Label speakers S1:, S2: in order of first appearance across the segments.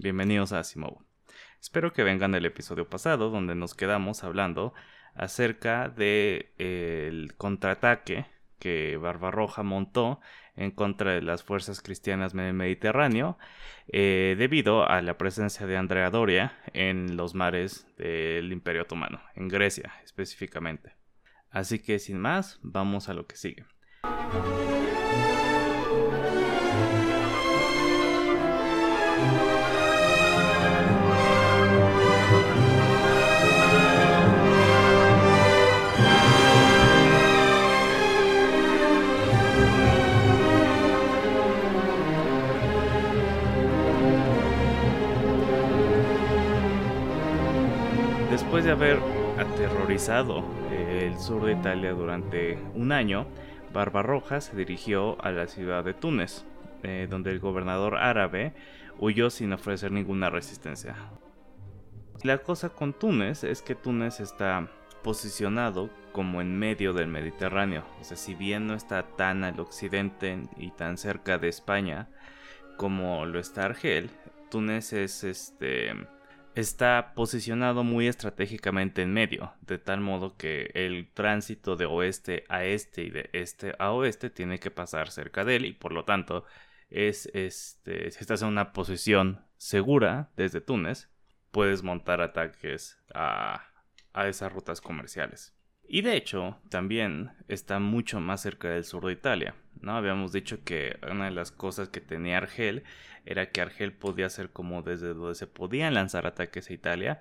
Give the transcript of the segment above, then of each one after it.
S1: bienvenidos a Asimov. Espero que vengan del episodio pasado donde nos quedamos hablando acerca del el contraataque que Barbarroja montó en contra de las fuerzas cristianas en el Mediterráneo eh, debido a la presencia de Andrea Doria en los mares del Imperio Otomano, en Grecia específicamente. Así que sin más, vamos a lo que sigue. Después de haber aterrorizado el sur de Italia durante un año, Barbarroja se dirigió a la ciudad de Túnez, eh, donde el gobernador árabe huyó sin ofrecer ninguna resistencia. La cosa con Túnez es que Túnez está posicionado como en medio del Mediterráneo, o sea, si bien no está tan al occidente y tan cerca de España como lo está Argel, Túnez es este está posicionado muy estratégicamente en medio, de tal modo que el tránsito de oeste a este y de este a oeste tiene que pasar cerca de él y por lo tanto es este si estás en una posición segura desde Túnez puedes montar ataques a, a esas rutas comerciales. Y de hecho, también está mucho más cerca del sur de Italia. ¿no? Habíamos dicho que una de las cosas que tenía Argel era que Argel podía ser como desde donde se podían lanzar ataques a Italia,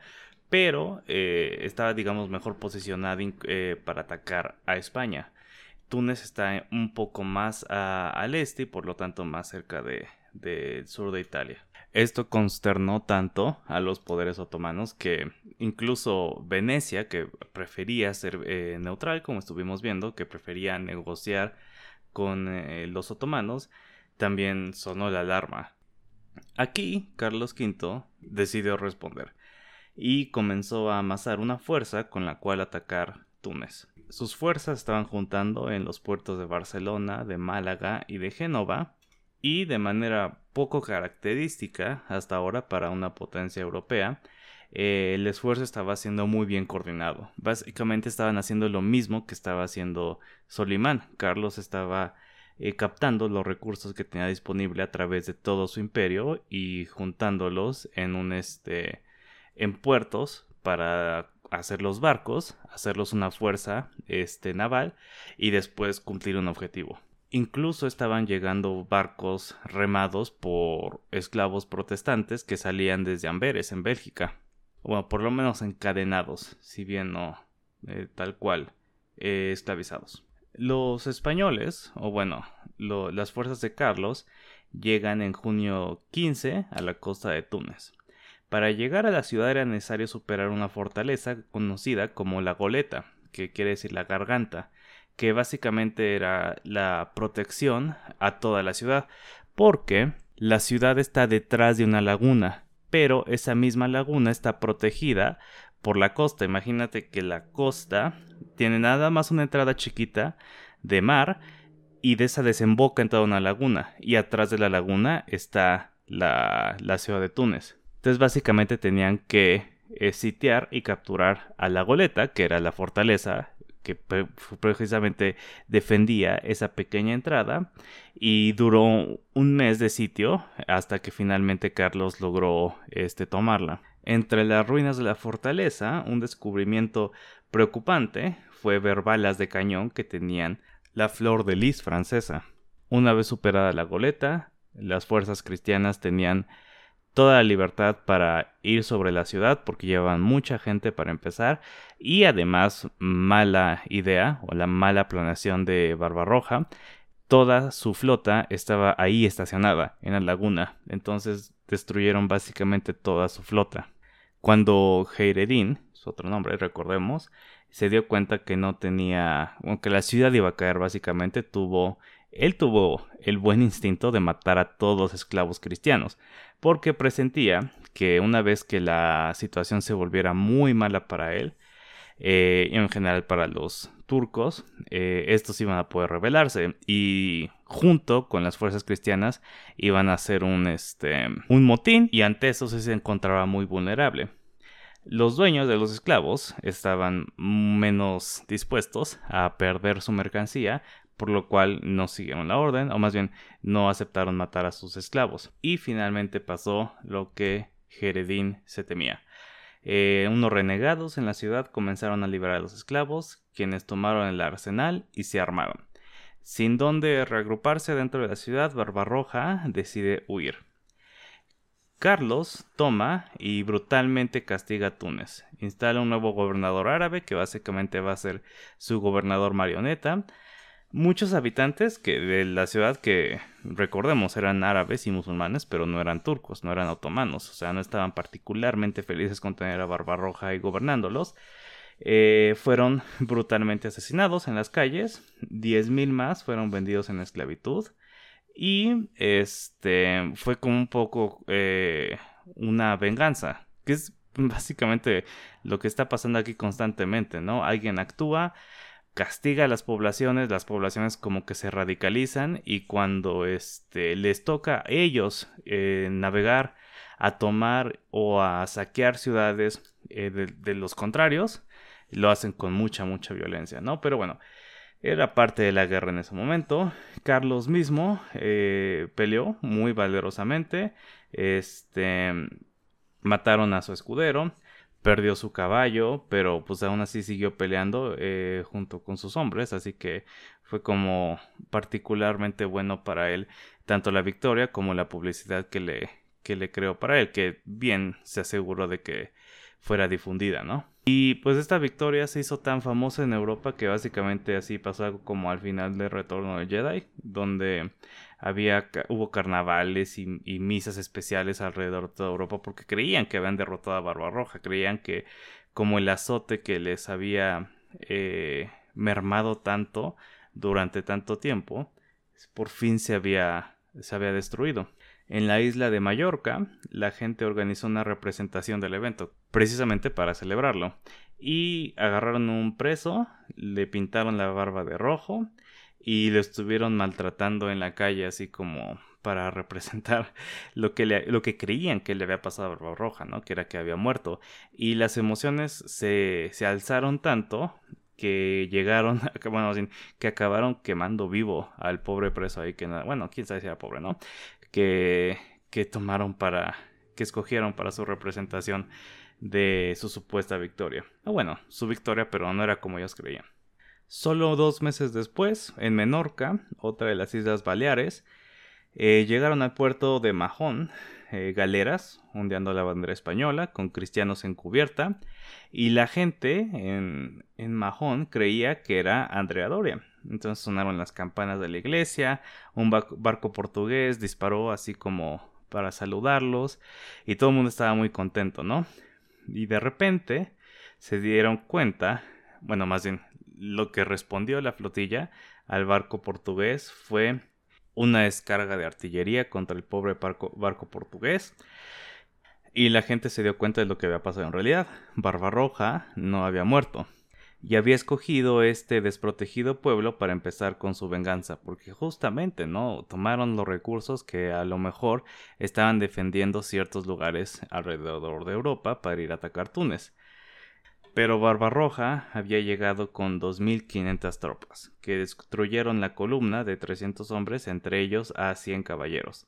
S1: pero eh, estaba, digamos, mejor posicionado eh, para atacar a España. Túnez está un poco más al este y por lo tanto más cerca del sur de Italia. Esto consternó tanto a los poderes otomanos que incluso Venecia, que prefería ser eh, neutral, como estuvimos viendo, que prefería negociar con eh, los otomanos, también sonó la alarma. Aquí Carlos V decidió responder y comenzó a amasar una fuerza con la cual atacar Túnez. Sus fuerzas estaban juntando en los puertos de Barcelona, de Málaga y de Génova, y de manera poco característica hasta ahora para una potencia europea, eh, el esfuerzo estaba siendo muy bien coordinado. Básicamente estaban haciendo lo mismo que estaba haciendo Solimán. Carlos estaba eh, captando los recursos que tenía disponible a través de todo su imperio y juntándolos en un este en puertos para hacer los barcos, hacerlos una fuerza este naval y después cumplir un objetivo. Incluso estaban llegando barcos remados por esclavos protestantes que salían desde Amberes, en Bélgica. Bueno, por lo menos encadenados, si bien no eh, tal cual, eh, esclavizados. Los españoles, o bueno, las fuerzas de Carlos, llegan en junio 15 a la costa de Túnez. Para llegar a la ciudad era necesario superar una fortaleza conocida como la goleta, que quiere decir la garganta, que básicamente era la protección a toda la ciudad, porque la ciudad está detrás de una laguna, pero esa misma laguna está protegida por la costa. Imagínate que la costa tiene nada más una entrada chiquita de mar y de esa desemboca en toda una laguna y atrás de la laguna está la, ciudad de Túnez. Entonces básicamente tenían que eh, sitiar y capturar a la goleta, que era la fortaleza que precisamente defendía esa pequeña entrada y duró un mes de sitio hasta que finalmente Carlos logró este, tomarla. Entre las ruinas de la fortaleza, un descubrimiento preocupante fue ver balas de cañón que tenían la flor de lis francesa. Una vez superada la goleta, las fuerzas cristianas tenían toda la libertad para ir sobre la ciudad porque llevaban mucha gente para empezar y además mala idea o la mala planeación de Barbarroja toda su flota estaba ahí estacionada en la laguna entonces destruyeron básicamente toda su flota cuando Heiredin su otro nombre recordemos se dio cuenta que no tenía aunque la ciudad iba a caer básicamente tuvo él tuvo el buen instinto de matar a todos los esclavos cristianos, porque presentía que una vez que la situación se volviera muy mala para él, eh, en general para los turcos, eh, estos iban a poder rebelarse y junto con las fuerzas cristianas iban a hacer un, este, un motín y ante eso se encontraba muy vulnerable. Los dueños de los esclavos estaban menos dispuestos a perder su mercancía, por lo cual no siguieron la orden, o más bien no aceptaron matar a sus esclavos. Y finalmente pasó lo que Jeredín se temía. Eh, unos renegados en la ciudad comenzaron a liberar a los esclavos, quienes tomaron el arsenal y se armaron. Sin donde reagruparse dentro de la ciudad, Barbarroja decide huir. Carlos toma y brutalmente castiga a Túnez. Instala un nuevo gobernador árabe que básicamente va a ser su gobernador marioneta, muchos habitantes que de la ciudad que recordemos eran árabes y musulmanes, pero no eran turcos, no eran otomanos, o sea, no estaban particularmente felices con tener a Barbarroja y gobernándolos. Eh, fueron brutalmente asesinados en las calles, 10.000 más fueron vendidos en esclavitud y este fue como un poco eh, una venganza, que es básicamente lo que está pasando aquí constantemente, ¿no? Alguien actúa, castiga a las poblaciones, las poblaciones como que se radicalizan y cuando este, les toca a ellos eh, navegar a tomar o a saquear ciudades eh, de, los contrarios, lo hacen con mucha, mucha violencia, ¿no? Pero bueno, era parte de la guerra en ese momento. Carlos mismo eh, peleó muy valerosamente. Este, mataron a su escudero perdió su caballo, pero pues aún así siguió peleando eh, junto con sus hombres, así que fue como particularmente bueno para él tanto la victoria como la publicidad que le, que le creó para él, que bien se aseguró de que fuera difundida, ¿no? Y pues esta victoria se hizo tan famosa en Europa que básicamente así pasó algo como al final del Retorno de Jedi, donde había hubo carnavales y, misas especiales alrededor de toda Europa porque creían que habían derrotado a Barbarroja, creían que como el azote que les había eh, mermado tanto durante tanto tiempo, por fin se había, se había destruido. En la isla de Mallorca, la gente organizó una representación del evento, precisamente para celebrarlo, y agarraron un preso, le pintaron la barba de rojo, y lo estuvieron maltratando en la calle así como para representar lo que, le, lo que creían que le había pasado a Barbarroja, ¿no? Que era que había muerto. Y las emociones se, se alzaron tanto que llegaron, bueno, que acabaron quemando vivo al pobre preso ahí, que bueno, quién sabe si era pobre, ¿no? Que, que tomaron para, que escogieron para su representación de su supuesta victoria. Ah, bueno, su victoria, pero no era como ellos creían. Solo dos meses después, en Menorca, otra de las Islas Baleares, eh, llegaron al puerto de Mahón eh, galeras ondeando la bandera española con cristianos en cubierta y la gente en, en Mahón creía que era Andrea Doria. Entonces sonaron las campanas de la iglesia, un barco portugués disparó así como para saludarlos y todo el mundo estaba muy contento, ¿no? Y de repente se dieron cuenta, bueno, más bien lo que respondió la flotilla al barco portugués fue una descarga de artillería contra el pobre barco, portugués. Y la gente se dio cuenta de lo que había pasado en realidad. Barbarroja no había muerto. Y había escogido este desprotegido pueblo para empezar con su venganza, porque justamente, ¿no? Tomaron los recursos que a lo mejor estaban defendiendo ciertos lugares alrededor de Europa para ir a atacar Túnez. Pero Barbarroja había llegado con 2.500 tropas, que destruyeron la columna de 300 hombres, entre ellos a 100 caballeros.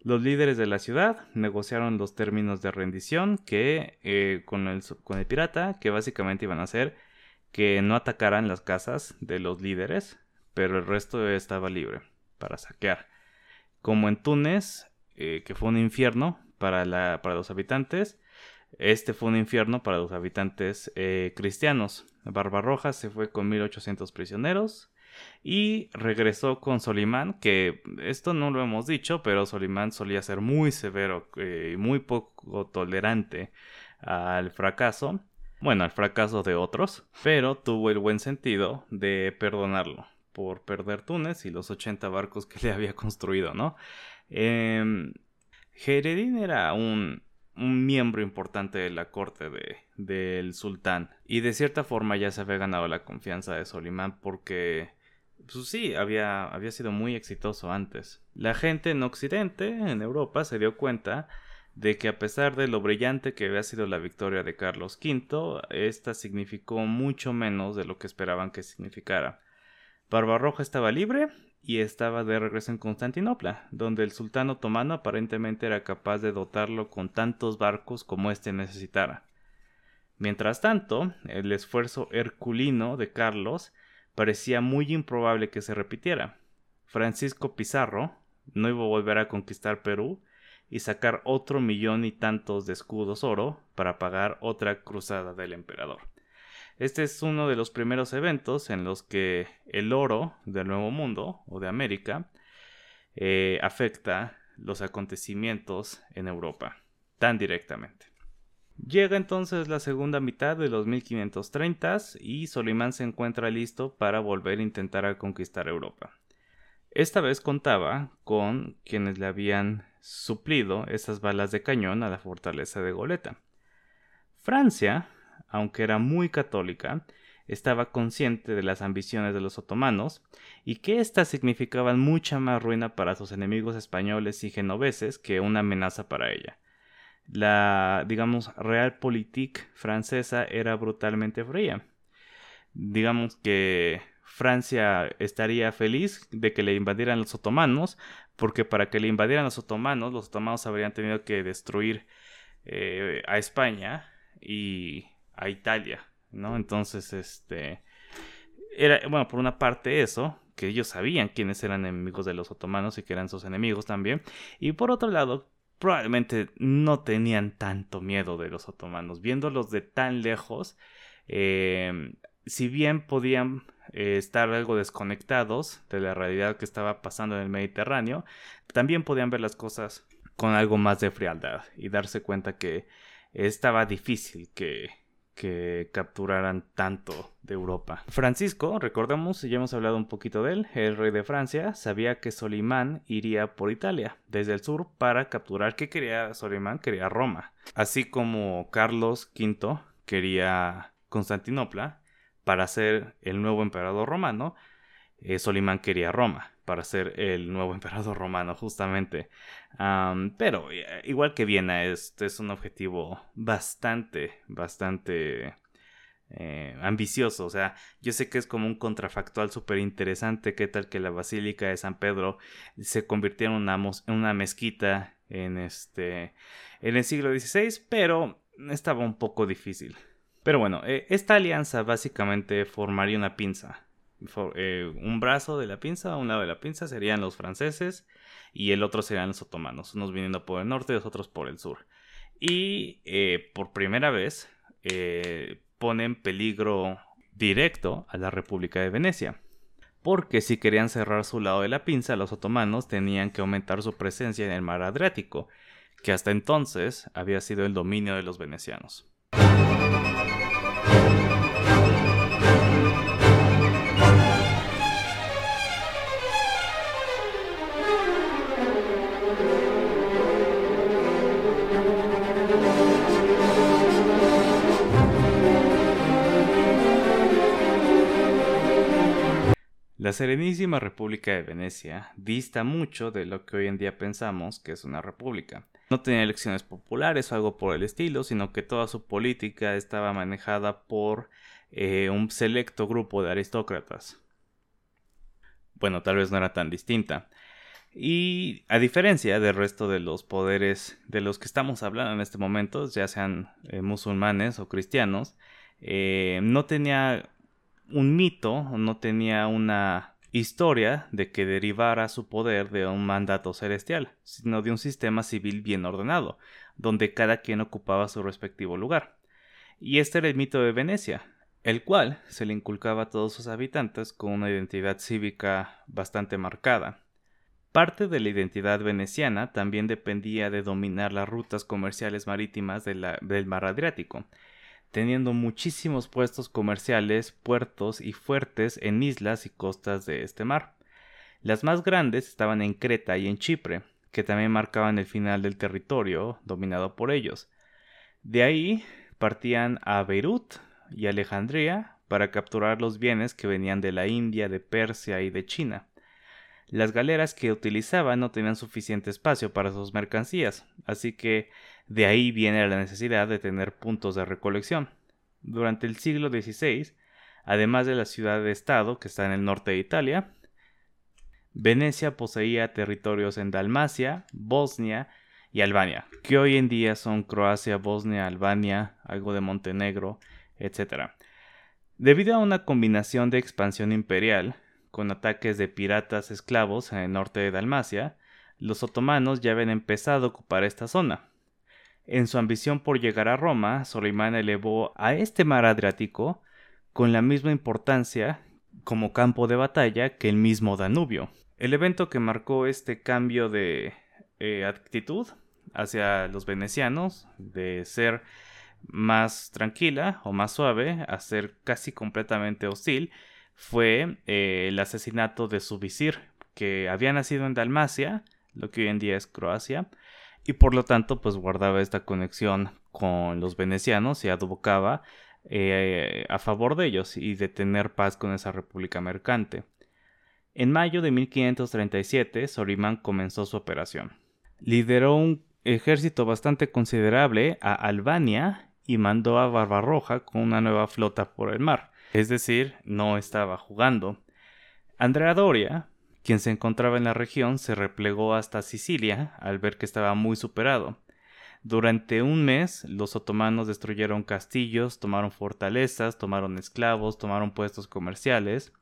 S1: Los líderes de la ciudad negociaron los términos de rendición que eh, con, el, pirata, que básicamente iban a hacer que no atacaran las casas de los líderes, pero el resto estaba libre para saquear. Como en Túnez, eh, que fue un infierno para los habitantes, este fue un infierno para los habitantes eh, cristianos. Barbarroja se fue con 1800 prisioneros y regresó con Solimán, que esto no lo hemos dicho, pero Solimán solía ser muy severo y eh, muy poco tolerante al fracaso. Bueno, al fracaso de otros, pero tuvo el buen sentido de perdonarlo por perder Túnez y los 80 barcos que le había construido, ¿no? Eh, era un un miembro importante de la corte del sultán. Y de cierta forma ya se había ganado la confianza de Solimán porque, pues sí, había, había sido muy exitoso antes. La gente en Occidente, en Europa, se dio cuenta de que a pesar de lo brillante que había sido la victoria de Carlos V, esta significó mucho menos de lo que esperaban que significara. Barbarroja estaba libre y estaba de regreso en Constantinopla, donde el sultán otomano aparentemente era capaz de dotarlo con tantos barcos como éste necesitara. Mientras tanto, el esfuerzo herculino de Carlos parecía muy improbable que se repitiera. Francisco Pizarro no iba a volver a conquistar Perú y sacar otro millón y tantos de escudos oro para pagar otra cruzada del emperador. Este es uno de los primeros eventos en los que el oro del Nuevo Mundo o de América eh, afecta los acontecimientos en Europa tan directamente. Llega entonces la segunda mitad de los 1530s y Solimán se encuentra listo para volver a intentar conquistar Europa. Esta vez contaba con quienes le habían suplido esas balas de cañón a la fortaleza de Goleta. Francia aunque era muy católica, estaba consciente de las ambiciones de los otomanos y que éstas significaban mucha más ruina para sus enemigos españoles y genoveses que una amenaza para ella. La, digamos, realpolitik francesa era brutalmente fría. Digamos que Francia estaría feliz de que le invadieran los otomanos, porque para que le invadieran los otomanos, los otomanos habrían tenido que destruir eh, a España y a Italia, ¿no? Entonces, este, era, bueno, por una parte eso, que ellos sabían quiénes eran enemigos de los otomanos y que eran sus enemigos también, y por otro lado, probablemente no tenían tanto miedo de los otomanos, viéndolos de tan lejos, em, si bien podían eh, estar algo desconectados de la realidad que estaba pasando en el Mediterráneo, también podían ver las cosas con algo más de frialdad y darse cuenta que estaba difícil que que capturaran tanto de Europa. Francisco, recordemos, ya hemos hablado un poquito de él, el rey de Francia, sabía que Solimán iría por Italia, desde el sur, para capturar. ¿Qué quería Solimán? Quería Roma. Así como Carlos V quería Constantinopla para ser el nuevo emperador romano, eh, Solimán quería Roma para ser el nuevo emperador romano, justamente. pero eh, igual que Viena, este es un objetivo bastante, bastante eh, ambicioso. O sea, yo sé que es como un contrafactual súper interesante. ¿Qué tal que la Basílica de San Pedro se convirtiera en una, en una mezquita en, este, en el siglo XVI? Pero estaba un poco difícil. Pero bueno, eh, esta alianza básicamente formaría una pinza eh, un brazo de la pinza, un lado de la pinza serían los franceses y el otro serían los otomanos, unos viniendo por el norte y los otros por el sur. Y eh, por primera vez eh, pone en peligro directo a la República de Venecia. Porque si querían cerrar su lado de la pinza, los otomanos tenían que aumentar su presencia en el mar Adriático, que hasta entonces había sido el dominio de los venecianos. La Serenísima República de Venecia dista mucho de lo que hoy en día pensamos que es una república. No tenía elecciones populares o algo por el estilo, sino que toda su política estaba manejada por eh, un selecto grupo de aristócratas. Bueno, tal vez no era tan distinta. Y a diferencia del resto de los poderes de los que estamos hablando en este momento, ya sean eh, musulmanes o cristianos, eh, no tenía un mito, no tenía una historia de que derivara su poder de un mandato celestial, sino de un sistema civil bien ordenado, donde cada quien ocupaba su respectivo lugar. Y este era el mito de Venecia, el cual se le inculcaba a todos sus habitantes con una identidad cívica bastante marcada. Parte de la identidad veneciana también dependía de dominar las rutas comerciales marítimas del mar Adriático, teniendo muchísimos puestos comerciales, puertos y fuertes en islas y costas de este mar. Las más grandes estaban en Creta y en Chipre, que también marcaban el final del territorio dominado por ellos. De ahí partían a Beirut y Alejandría para capturar los bienes que venían de la India, de Persia y de China. Las galeras que utilizaban no tenían suficiente espacio para sus mercancías, así que de ahí viene la necesidad de tener puntos de recolección. Durante el siglo XVI, además de la ciudad de Estado, que está en el norte de Italia, Venecia poseía territorios en Dalmacia, Bosnia y Albania, que hoy en día son Croacia, Bosnia, Albania, algo de Montenegro, etc. Debido a una combinación de expansión imperial, con ataques de piratas esclavos en el norte de Dalmacia, los otomanos ya habían empezado a ocupar esta zona. En su ambición por llegar a Roma, Solimán elevó a este mar Adriático con la misma importancia como campo de batalla que el mismo Danubio. El evento que marcó este cambio de eh, actitud hacia los venecianos, de ser más tranquila o más suave a ser casi completamente hostil, fue eh, el asesinato de su visir, que había nacido en Dalmacia, lo que hoy en día es Croacia, y por lo tanto pues guardaba esta conexión con los venecianos y advocaba eh, a favor de ellos y de tener paz con esa república mercante. En mayo de 1537, Solimán comenzó su operación. Lideró un ejército bastante considerable a Albania y mandó a Barbarroja con una nueva flota por el mar, es decir, no estaba jugando. Andrea Doria, quien se encontraba en la región, se replegó hasta Sicilia al ver que estaba muy superado. Durante un mes, los otomanos destruyeron castillos, tomaron fortalezas, tomaron esclavos, tomaron puestos comerciales,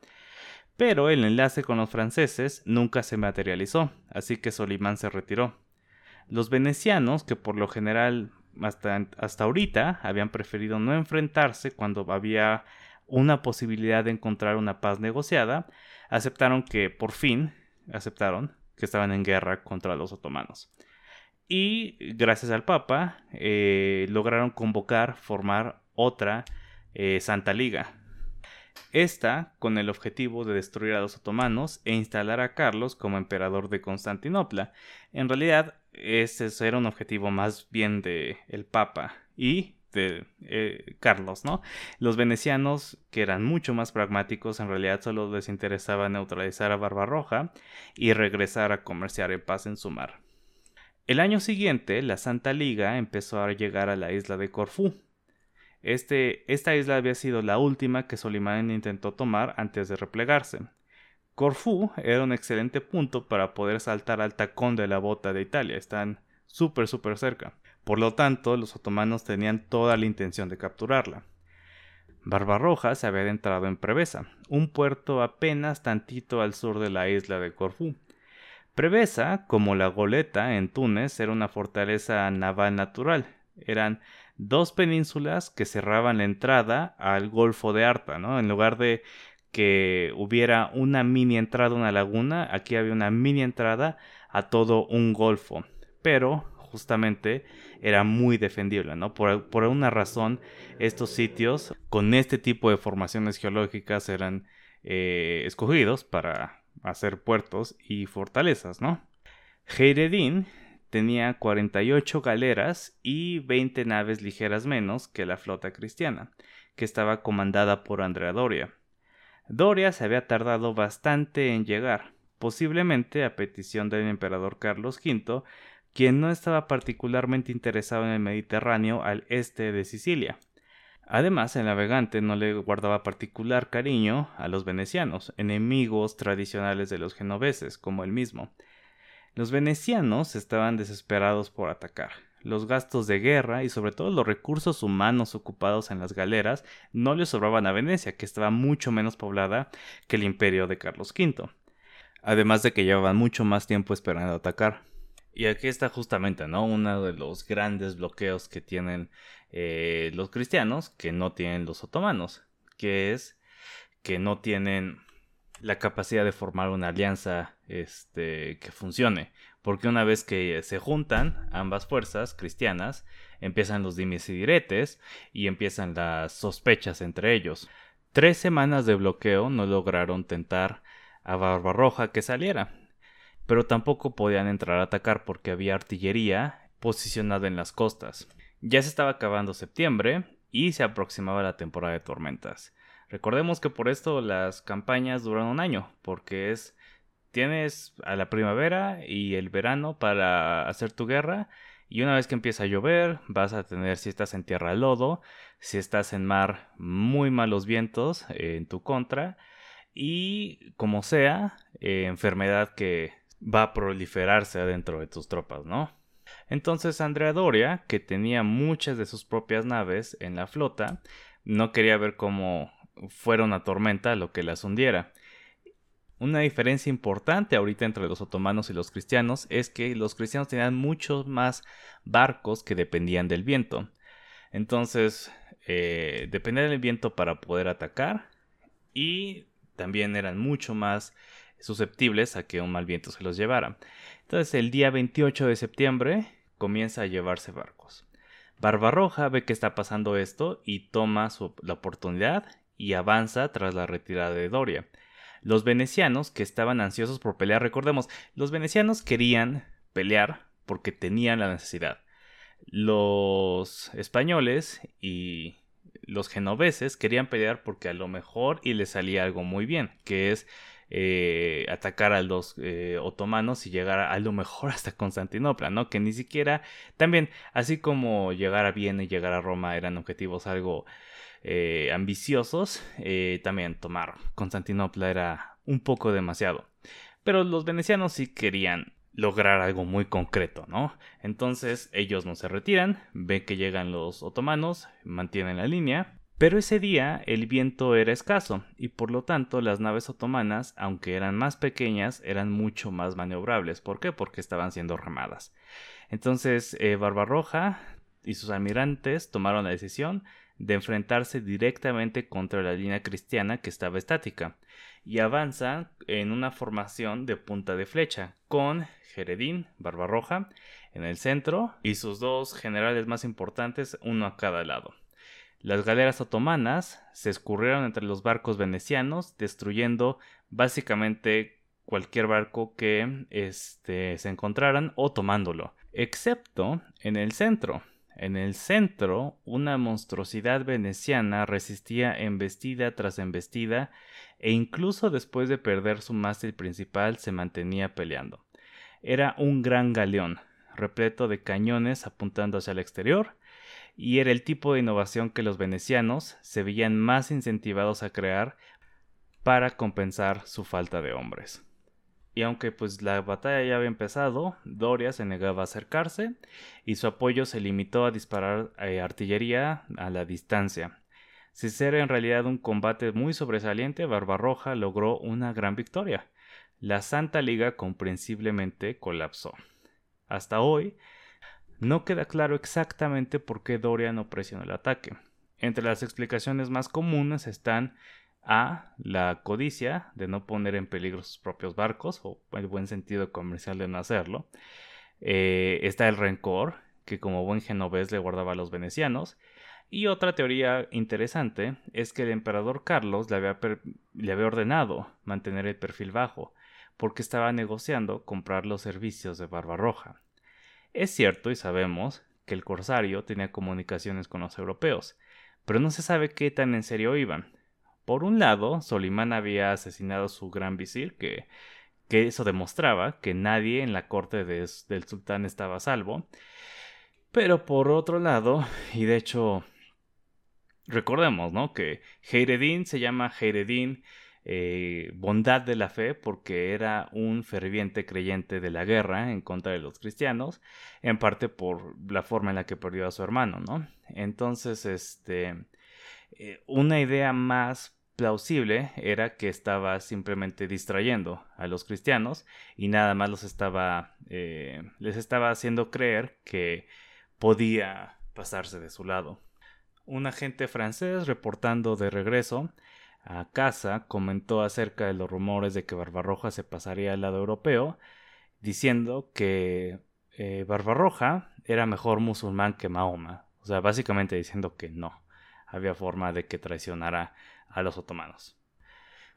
S1: pero el enlace con los franceses nunca se materializó, así que Solimán se retiró. Los venecianos, que por lo general hasta, hasta ahorita habían preferido no enfrentarse cuando había una posibilidad de encontrar una paz negociada, aceptaron que por fin aceptaron que estaban en guerra contra los otomanos. Y gracias al Papa eh, lograron convocar, formar otra eh, Santa Liga, esta con el objetivo de destruir a los otomanos e instalar a Carlos como emperador de Constantinopla. En realidad, ese era un objetivo más bien de el Papa y de eh, Carlos, ¿no? Los venecianos, que eran mucho más pragmáticos, en realidad solo les interesaba neutralizar a Barbarroja y regresar a comerciar en paz en su mar. El año siguiente, la Santa Liga empezó a llegar a la isla de Corfú, este, esta isla había sido la última que Solimán intentó tomar antes de replegarse. Corfú era un excelente punto para poder saltar al tacón de la bota de Italia, están súper súper cerca. Por lo tanto, los otomanos tenían toda la intención de capturarla. Barbarroja se había adentrado en Prevesa, un puerto apenas tantito al sur de la isla de Corfú. Prevesa, como la Goleta en Túnez, era una fortaleza naval natural. Eran dos penínsulas que cerraban la entrada al Golfo de Arta, ¿no? En lugar de que hubiera una mini entrada, una laguna, aquí había una mini entrada a todo un golfo. Pero justamente era muy defendible, ¿no? Por, por una razón, estos sitios con este tipo de formaciones geológicas eran eh, escogidos para hacer puertos y fortalezas, ¿no? Heiredin tenía 48 galeras y 20 naves ligeras menos que la flota cristiana, que estaba comandada por Andrea Doria. Doria se había tardado bastante en llegar, posiblemente a petición del emperador Carlos V, quien no estaba particularmente interesado en el Mediterráneo al este de Sicilia. Además, el navegante no le guardaba particular cariño a los venecianos, enemigos tradicionales de los genoveses, como él mismo, los venecianos estaban desesperados por atacar. Los gastos de guerra y sobre todo los recursos humanos ocupados en las galeras no le sobraban a Venecia, que estaba mucho menos poblada que el imperio de Carlos V. Además de que llevaban mucho más tiempo esperando atacar. Y aquí está justamente, ¿no? Uno de los grandes bloqueos que tienen eh, los cristianos que no tienen los otomanos, que es que no tienen la capacidad de formar una alianza este, que funcione. Porque una vez que se juntan ambas fuerzas cristianas, empiezan los dimes y diretes y empiezan las sospechas entre ellos. Tres semanas de bloqueo no lograron tentar a Barbarroja que saliera. Pero tampoco podían entrar a atacar porque había artillería posicionada en las costas. Ya se estaba acabando septiembre y se aproximaba la temporada de tormentas. Recordemos que por esto las campañas duran un año, porque es tienes a la primavera y el verano para hacer tu guerra y una vez que empieza a llover vas a tener si estás en tierra lodo, si estás en mar muy malos vientos eh, en tu contra y como sea eh, enfermedad que va a proliferarse adentro de tus tropas, ¿no? Entonces Andrea Doria, que tenía muchas de sus propias naves en la flota, no quería ver cómo fuera una tormenta lo que las hundiera. Una diferencia importante ahorita entre los otomanos y los cristianos es que los cristianos tenían muchos más barcos que dependían del viento. Entonces, eh, dependían del viento para poder atacar y también eran mucho más susceptibles a que un mal viento se los llevara. Entonces, el día 28 de septiembre comienza a llevarse barcos. Barbarroja ve que está pasando esto y toma la oportunidad y avanza tras la retirada de Doria. Los venecianos, que estaban ansiosos por pelear, recordemos, los venecianos querían pelear porque tenían la necesidad. Los españoles y los genoveses querían pelear porque a lo mejor y les salía algo muy bien, que es eh, atacar a los eh, otomanos y llegar a, lo mejor hasta Constantinopla, ¿no? Que ni siquiera, también, así como llegar a Viena y llegar a Roma eran objetivos algo eh, ambiciosos, también tomar Constantinopla era un poco demasiado. Pero los venecianos sí querían lograr algo muy concreto, ¿no? Entonces ellos no se retiran, ven que llegan los otomanos, mantienen la línea, pero ese día el viento era escaso y por lo tanto las naves otomanas, aunque eran más pequeñas, eran mucho más maniobrables. ¿Por qué? Porque estaban siendo remadas. Entonces eh, Barbarroja y sus almirantes tomaron la decisión de enfrentarse directamente contra la línea cristiana que estaba estática y avanzan en una formación de punta de flecha con Jeredín, Barbarroja en el centro y sus dos generales más importantes uno a cada lado. Las galeras otomanas se escurrieron entre los barcos venecianos, destruyendo básicamente cualquier barco que este, se encontraran o tomándolo, excepto en el centro. En el centro, una monstruosidad veneciana resistía embestida tras embestida e incluso después de perder su mástil principal se mantenía peleando. Era un gran galeón, repleto de cañones apuntando hacia el exterior, y era el tipo de innovación que los venecianos se veían más incentivados a crear para compensar su falta de hombres. Y aunque pues la batalla ya había empezado, Doria se negaba a acercarse y su apoyo se limitó a disparar eh, artillería a la distancia. Sin ser en realidad un combate muy sobresaliente, Barbarroja logró una gran victoria. La Santa Liga comprensiblemente colapsó. Hasta hoy, no queda claro exactamente por qué Doria no presionó el ataque. Entre las explicaciones más comunes están a la codicia de no poner en peligro sus propios barcos, o el buen sentido comercial de no hacerlo. Eh, está el rencor, que como buen genovés le guardaba a los venecianos. Y otra teoría interesante es que el emperador Carlos le había, le había ordenado mantener el perfil bajo, porque estaba negociando comprar los servicios de Barbarroja. Es cierto y sabemos que el corsario tenía comunicaciones con los europeos, pero no se sabe qué tan en serio iban. Por un lado, Solimán había asesinado a su gran visir, que, que eso demostraba que nadie en la corte del sultán estaba salvo. Pero por otro lado, y de hecho, recordemos, ¿no? Que Heiredin se llama Heiredin eh, bondad de la fe porque era un ferviente creyente de la guerra en contra de los cristianos, en parte por la forma en la que perdió a su hermano, ¿no? Entonces, este, eh, una idea más plausible era que estaba simplemente distrayendo a los cristianos y nada más los estaba, eh, les estaba haciendo creer que podía pasarse de su lado. Un agente francés reportando de regreso a casa comentó acerca de los rumores de que Barbarroja se pasaría al lado europeo, diciendo que eh, Barbarroja era mejor musulmán que Mahoma, o sea, básicamente diciendo que no había forma de que traicionara a los otomanos.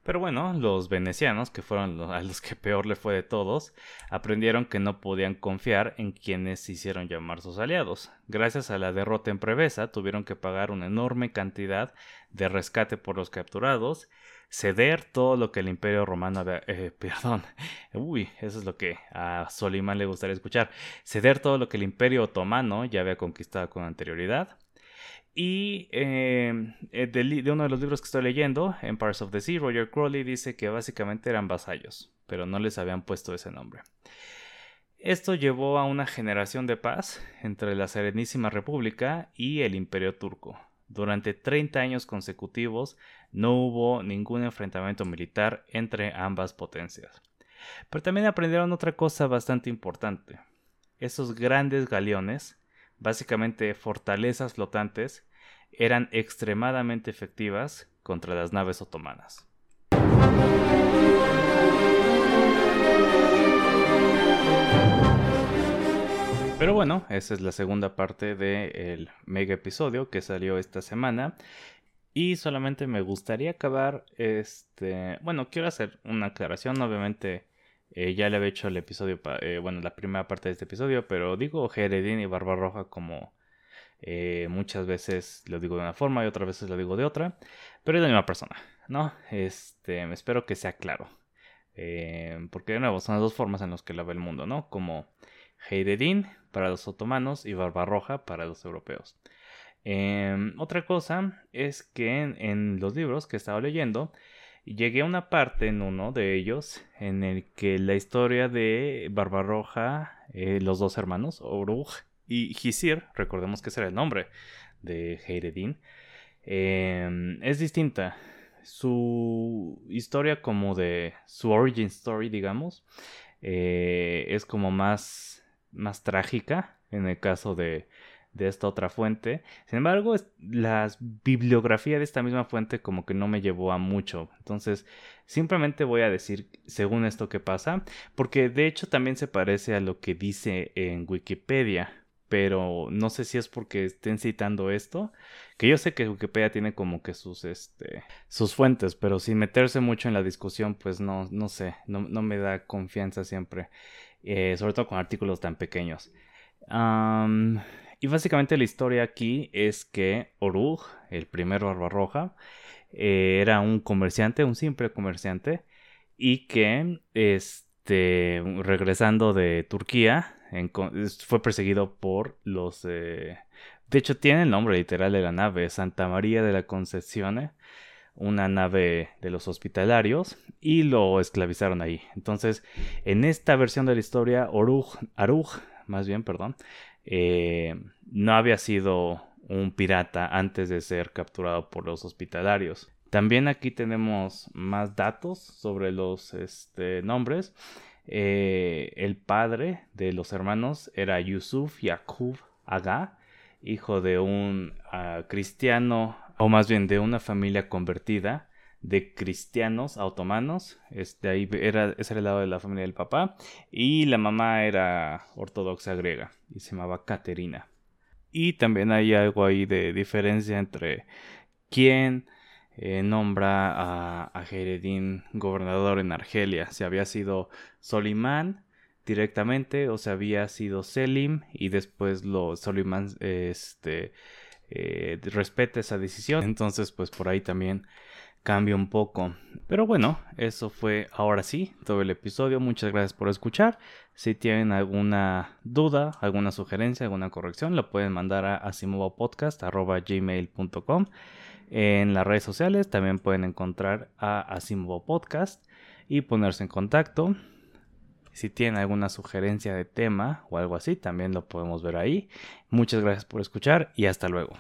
S1: Pero bueno, los venecianos, que fueron a los que peor le fue de todos, aprendieron que no podían confiar en quienes hicieron llamar sus aliados. Gracias a la derrota en Prevesa, tuvieron que pagar una enorme cantidad de rescate por los capturados, ceder todo lo que el Imperio Romano había... Eh, perdón, uy, eso es lo que a Solimán le gustaría escuchar. Ceder todo lo que el Imperio Otomano ya había conquistado con anterioridad y em, eh, de, uno de los libros que estoy leyendo, Empires of the Sea, Roger Crowley dice que básicamente eran vasallos, pero no les habían puesto ese nombre. Esto llevó a una generación de paz entre la Serenísima República y el Imperio Turco. Durante 30 años consecutivos no hubo ningún enfrentamiento militar entre ambas potencias. Pero también aprendieron otra cosa bastante importante. Esos grandes galeones básicamente fortalezas flotantes, eran extremadamente efectivas contra las naves otomanas. Pero bueno, esa es la segunda parte del mega episodio que salió esta semana. Y solamente me gustaría acabar este... Bueno, quiero hacer una aclaración, obviamente eh, ya le había hecho el episodio, eh, bueno, la primera parte de este episodio, pero digo Jeredín y Barbarroja como eh, muchas veces lo digo de una forma y otras veces lo digo de otra, pero es la misma persona, ¿no? Este, espero que sea claro. porque de nuevo son las dos formas en las que la ve el mundo, ¿no? Como Heiredin para los otomanos y Barbarroja para los europeos. otra cosa es que en, los libros que he estado leyendo, llegué a una parte en uno de ellos en el que la historia de Barbarroja, eh, los dos hermanos, Oruj y Gisir, recordemos que ese era el nombre de Heiredin, em, es distinta. Su historia como de su origin story, digamos, eh, es como más, más trágica en el caso de, de esta otra fuente. Sin embargo, la bibliografía de esta misma fuente como que no me llevó a mucho. Entonces, simplemente voy a decir según esto que pasa, porque de hecho también se parece a lo que dice en Wikipedia. Pero no sé si es porque estén citando esto. Que yo sé que Wikipedia tiene como que sus, este, sus fuentes, pero sin meterse mucho en la discusión, pues no, no sé, no, me da confianza siempre. Eh, sobre todo con artículos tan pequeños. Y básicamente la historia aquí es que Oruj, el primer Barbarroja, eh, era un comerciante, un simple comerciante, y que este, regresando de Turquía fue perseguido por los... Eh, de hecho tiene el nombre literal de la nave, Santa María de la Concepción, una nave de los hospitalarios, y lo esclavizaron ahí. Entonces, en esta versión de la historia, Oruj, Aruj, más bien, perdón, eh, no había sido un pirata antes de ser capturado por los hospitalarios. También aquí tenemos más datos sobre los este, nombres. Eh, el padre de los hermanos era Yusuf Yakub Aga, hijo de un ah, cristiano, o más bien de una familia convertida de cristianos otomanos. Este, ahí era, ese era el lado de la familia del papá. Y la mamá era ortodoxa griega y se llamaba Caterina. Y también hay algo ahí de diferencia entre quién eh, nombra a, a gobernador en Argelia. Si había sido Solimán directamente o si había sido Selim y después lo Solimán este, eh, respeta esa decisión. Entonces pues por ahí también cambia un poco. Pero bueno, eso fue ahora sí todo el episodio. Muchas gracias por escuchar. Si tienen alguna duda, alguna sugerencia, alguna corrección, lo pueden mandar a asimovopodcast.gmail.com En las redes sociales también pueden encontrar a Asimovo Podcast y ponerse en contacto. Si tienen alguna sugerencia de tema o algo así, también lo podemos ver ahí. Muchas gracias por escuchar y hasta luego.